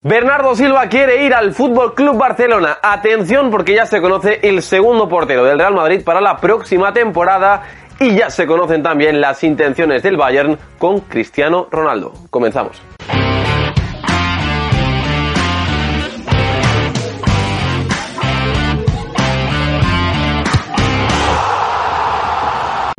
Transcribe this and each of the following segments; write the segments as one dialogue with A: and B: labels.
A: Bernardo Silva quiere ir al Fútbol Club Barcelona. Atención porque ya se conoce el segundo portero del Real Madrid para la próxima temporada y ya se conocen también las intenciones del Bayern con Cristiano Ronaldo. Comenzamos.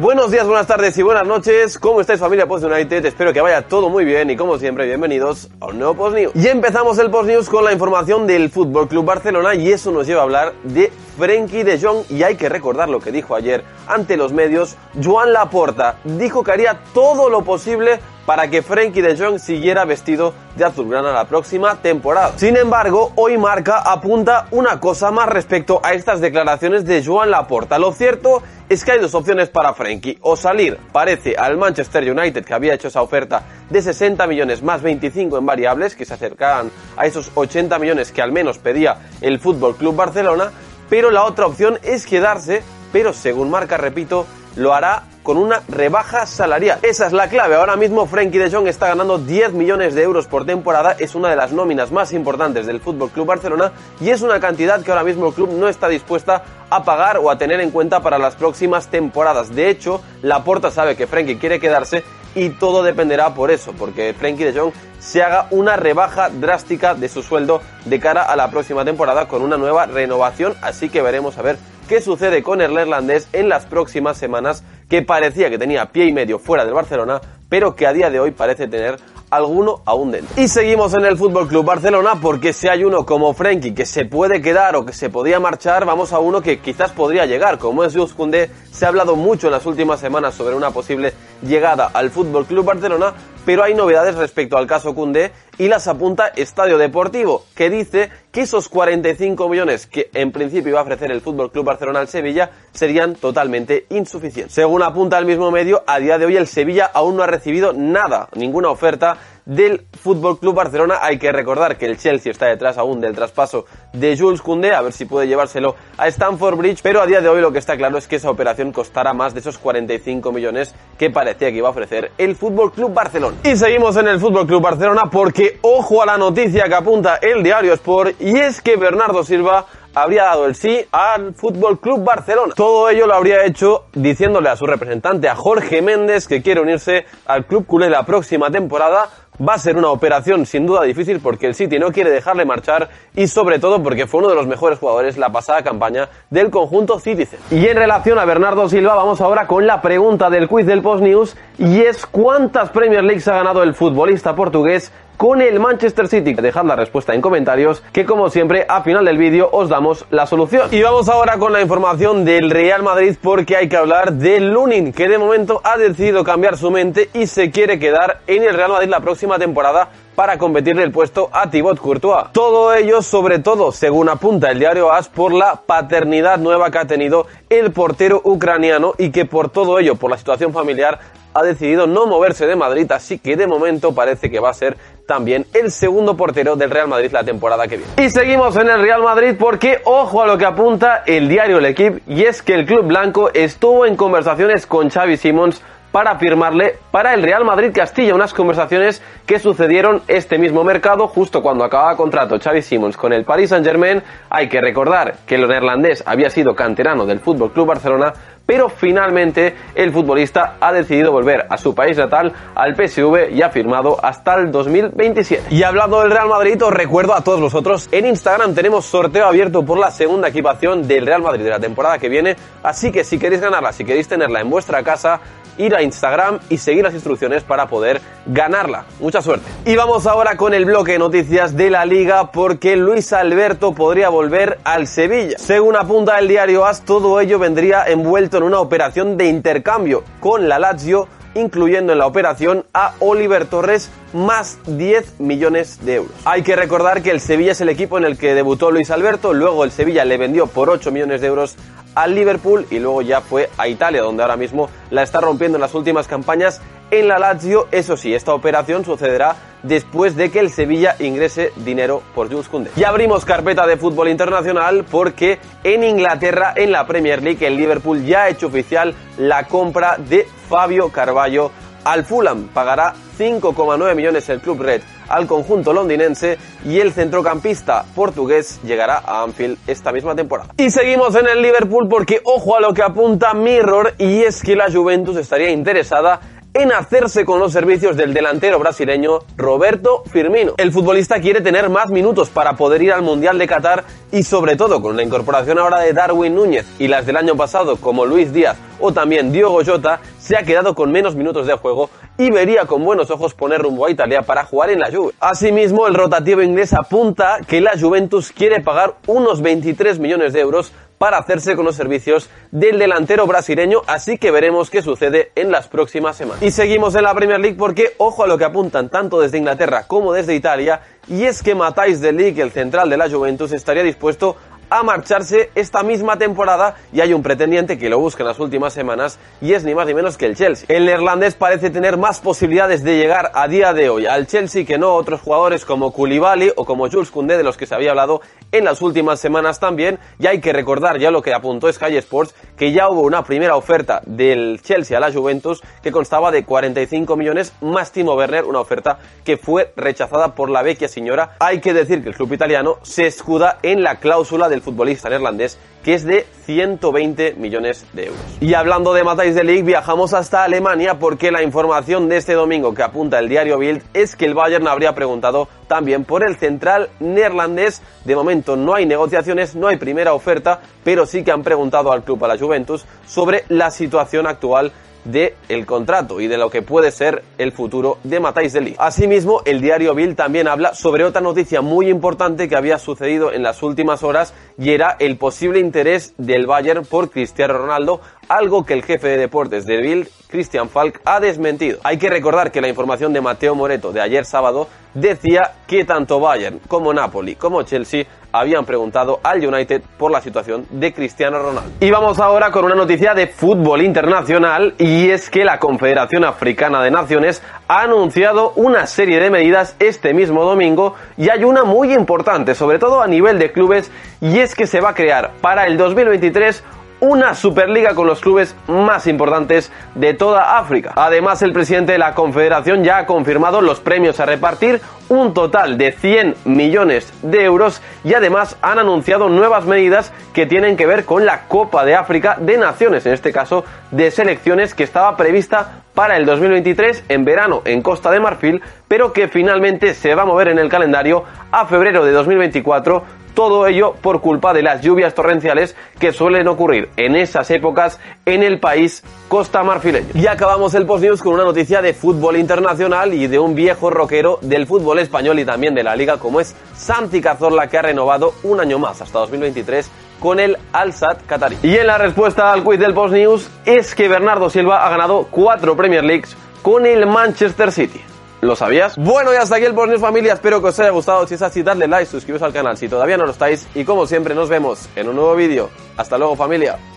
A: Buenos días, buenas tardes y buenas noches. ¿Cómo estáis familia Post United? Espero que vaya todo muy bien y como siempre, bienvenidos a un nuevo Post News. Y empezamos el Post News con la información del Fútbol Club Barcelona y eso nos lleva a hablar de Frenkie de Jong y hay que recordar lo que dijo ayer ante los medios Joan Laporta. Dijo que haría todo lo posible para que Frenkie de Jong siguiera vestido de azulgrana la próxima temporada. Sin embargo, hoy Marca apunta una cosa más respecto a estas declaraciones de Joan Laporta. Lo cierto es que hay dos opciones para Frenkie. O salir, parece, al Manchester United que había hecho esa oferta de 60 millones más 25 en variables, que se acercaban a esos 80 millones que al menos pedía el Fútbol Club Barcelona. Pero la otra opción es quedarse, pero según Marca, repito, lo hará con una rebaja salarial. Esa es la clave. Ahora mismo Frenkie de Jong está ganando 10 millones de euros por temporada, es una de las nóminas más importantes del Fútbol Club Barcelona y es una cantidad que ahora mismo el club no está dispuesta a pagar o a tener en cuenta para las próximas temporadas. De hecho, Laporta sabe que Frenkie quiere quedarse y todo dependerá por eso, porque Frenkie de Jong se haga una rebaja drástica de su sueldo de cara a la próxima temporada con una nueva renovación, así que veremos a ver qué sucede con el neerlandés en las próximas semanas, que parecía que tenía pie y medio fuera del Barcelona, pero que a día de hoy parece tener alguno aún dentro. Y seguimos en el Fútbol Club Barcelona porque si hay uno como Frenkie que se puede quedar o que se podía marchar, vamos a uno que quizás podría llegar, como es Jules Koundé. Se ha hablado mucho en las últimas semanas sobre una posible llegada al Fútbol Club Barcelona, pero hay novedades respecto al caso Koundé y las apunta Estadio Deportivo, que dice que esos 45 millones que en principio iba a ofrecer el Fútbol Club Barcelona al Sevilla serían totalmente insuficientes. Según apunta el mismo medio, a día de hoy el Sevilla aún no ha recibido nada, ninguna oferta del Fútbol Club Barcelona. Hay que recordar que el Chelsea está detrás aún del traspaso de Jules Koundé, a ver si puede llevárselo a Stamford Bridge, pero a día de hoy lo que está claro es que esa operación costará más de esos 45 millones que parecía que iba a ofrecer el Fútbol Club Barcelona. Y seguimos en el Fútbol Club Barcelona porque ojo a la noticia que apunta el diario Sport y es que Bernardo Silva habría dado el sí al Fútbol Club Barcelona. Todo ello lo habría hecho diciéndole a su representante, a Jorge Méndez, que quiere unirse al club culé la próxima temporada Va a ser una operación sin duda difícil porque el City no quiere dejarle marchar y sobre todo porque fue uno de los mejores jugadores la pasada campaña del conjunto Citizen. Y en relación a Bernardo Silva vamos ahora con la pregunta del quiz del Post News y es ¿cuántas Premier Leagues ha ganado el futbolista portugués con el Manchester City. Dejad la respuesta en comentarios, que como siempre, a final del vídeo os damos la solución. Y vamos ahora con la información del Real Madrid, porque hay que hablar de Lunin, que de momento ha decidido cambiar su mente y se quiere quedar en el Real Madrid la próxima temporada para competirle el puesto a Thibaut Courtois. Todo ello, sobre todo, según apunta el diario AS, por la paternidad nueva que ha tenido el portero ucraniano y que por todo ello, por la situación familiar, ha decidido no moverse de Madrid, así que de momento parece que va a ser también el segundo portero del Real Madrid la temporada que viene. Y seguimos en el Real Madrid porque ojo a lo que apunta el diario El Equipo y es que el club blanco estuvo en conversaciones con Xavi Simons para firmarle para el Real Madrid Castilla, unas conversaciones que sucedieron este mismo mercado justo cuando acababa contrato Xavi Simons con el Paris Saint-Germain. Hay que recordar que el neerlandés había sido canterano del Fútbol Club Barcelona, pero finalmente el futbolista ha decidido volver a su país natal, al PSV, y ha firmado hasta el 2027. Y hablando del Real Madrid, os recuerdo a todos vosotros, en Instagram tenemos sorteo abierto por la segunda equipación del Real Madrid de la temporada que viene, así que si queréis ganarla, si queréis tenerla en vuestra casa, ir a Instagram y seguir las instrucciones para poder ganarla. Mucha suerte. Y vamos ahora con el bloque de noticias de la liga porque Luis Alberto podría volver al Sevilla. Según apunta el diario AS, todo ello vendría envuelto en una operación de intercambio con la Lazio incluyendo en la operación a Oliver Torres más 10 millones de euros. Hay que recordar que el Sevilla es el equipo en el que debutó Luis Alberto, luego el Sevilla le vendió por 8 millones de euros al Liverpool y luego ya fue a Italia, donde ahora mismo la está rompiendo en las últimas campañas en la Lazio. Eso sí, esta operación sucederá después de que el Sevilla ingrese dinero por Jules Koundé. Y abrimos carpeta de fútbol internacional porque en Inglaterra, en la Premier League, el Liverpool ya ha hecho oficial la compra de Fabio Carvalho al Fulham. Pagará 5,9 millones el club red al conjunto londinense y el centrocampista portugués llegará a Anfield esta misma temporada. Y seguimos en el Liverpool porque ojo a lo que apunta Mirror y es que la Juventus estaría interesada en hacerse con los servicios del delantero brasileño Roberto Firmino. El futbolista quiere tener más minutos para poder ir al Mundial de Qatar y sobre todo con la incorporación ahora de Darwin Núñez y las del año pasado como Luis Díaz o también Diogo Jota, se ha quedado con menos minutos de juego y vería con buenos ojos poner rumbo a Italia para jugar en la Juve. Asimismo, el rotativo inglés apunta que la Juventus quiere pagar unos 23 millones de euros para hacerse con los servicios del delantero brasileño, así que veremos qué sucede en las próximas semanas. Y seguimos en la Premier League porque ojo a lo que apuntan tanto desde Inglaterra como desde Italia, y es que Matthijs de Ligt, el central de la Juventus, estaría dispuesto a marcharse esta misma temporada y hay un pretendiente que lo busca en las últimas semanas y es ni más ni menos que el Chelsea. El neerlandés parece tener más posibilidades de llegar a día de hoy al Chelsea que no otros jugadores como Koulibaly o como Jules Koundé de los que se había hablado en las últimas semanas también y hay que recordar ya lo que apuntó Sky Sports que ya hubo una primera oferta del Chelsea a la Juventus que constaba de 45 millones más Timo Werner, una oferta que fue rechazada por la vecchia señora. Hay que decir que el club italiano se escuda en la cláusula del futbolista neerlandés, que es de 120 millones de euros. Y hablando de Matthijs de Ligt, viajamos hasta Alemania porque la información de este domingo que apunta el diario Bild es que el Bayern habría preguntado también por el central neerlandés. De momento no hay negociaciones, no hay primera oferta, pero sí que han preguntado al club, a la Juventus, sobre la situación actual de el contrato y de lo que puede ser el futuro de Matthijs de Ligt. Asimismo, el diario Bill también habla sobre otra noticia muy importante que había sucedido en las últimas horas y era el posible interés del Bayern por Cristiano Ronaldo, algo que el jefe de deportes de Bill, Christian Falk, ha desmentido. Hay que recordar que la información de Mateo Moreto de ayer sábado decía que tanto Bayern como Napoli como Chelsea habían preguntado al United por la situación de Cristiano Ronaldo. Y vamos ahora con una noticia de fútbol internacional y es que la Confederación Africana de Naciones ha anunciado una serie de medidas este mismo domingo y hay una muy importante, sobre todo a nivel de clubes, y es que se va a crear para el 2023 una Superliga con los clubes más importantes de toda África. Además, el presidente de la Confederación ya ha confirmado los premios a repartir, un total de 100 millones de euros y además han anunciado nuevas medidas que tienen que ver con la Copa de África de Naciones, en este caso de selecciones que estaba prevista para el 2023 en verano en Costa de Marfil, pero que finalmente se va a mover en el calendario a febrero de 2024 todo ello por culpa de las lluvias torrenciales que suelen ocurrir en esas épocas en el país costa marfileño. Y acabamos el post news con una noticia de fútbol internacional y de un viejo rockero del fútbol español y también de la liga como es Santi Cazorla que ha renovado un año más hasta 2023 con el Al-Sad Qatari. Y en la respuesta al quiz del Post News es que Bernardo Silva ha ganado cuatro Premier Leagues con el Manchester City. ¿Lo sabías? Bueno, y hasta aquí el Post News familia. Espero que os haya gustado. Si es así, dadle like, suscribiros al canal si todavía no lo estáis. Y como siempre, nos vemos en un nuevo vídeo. Hasta luego familia.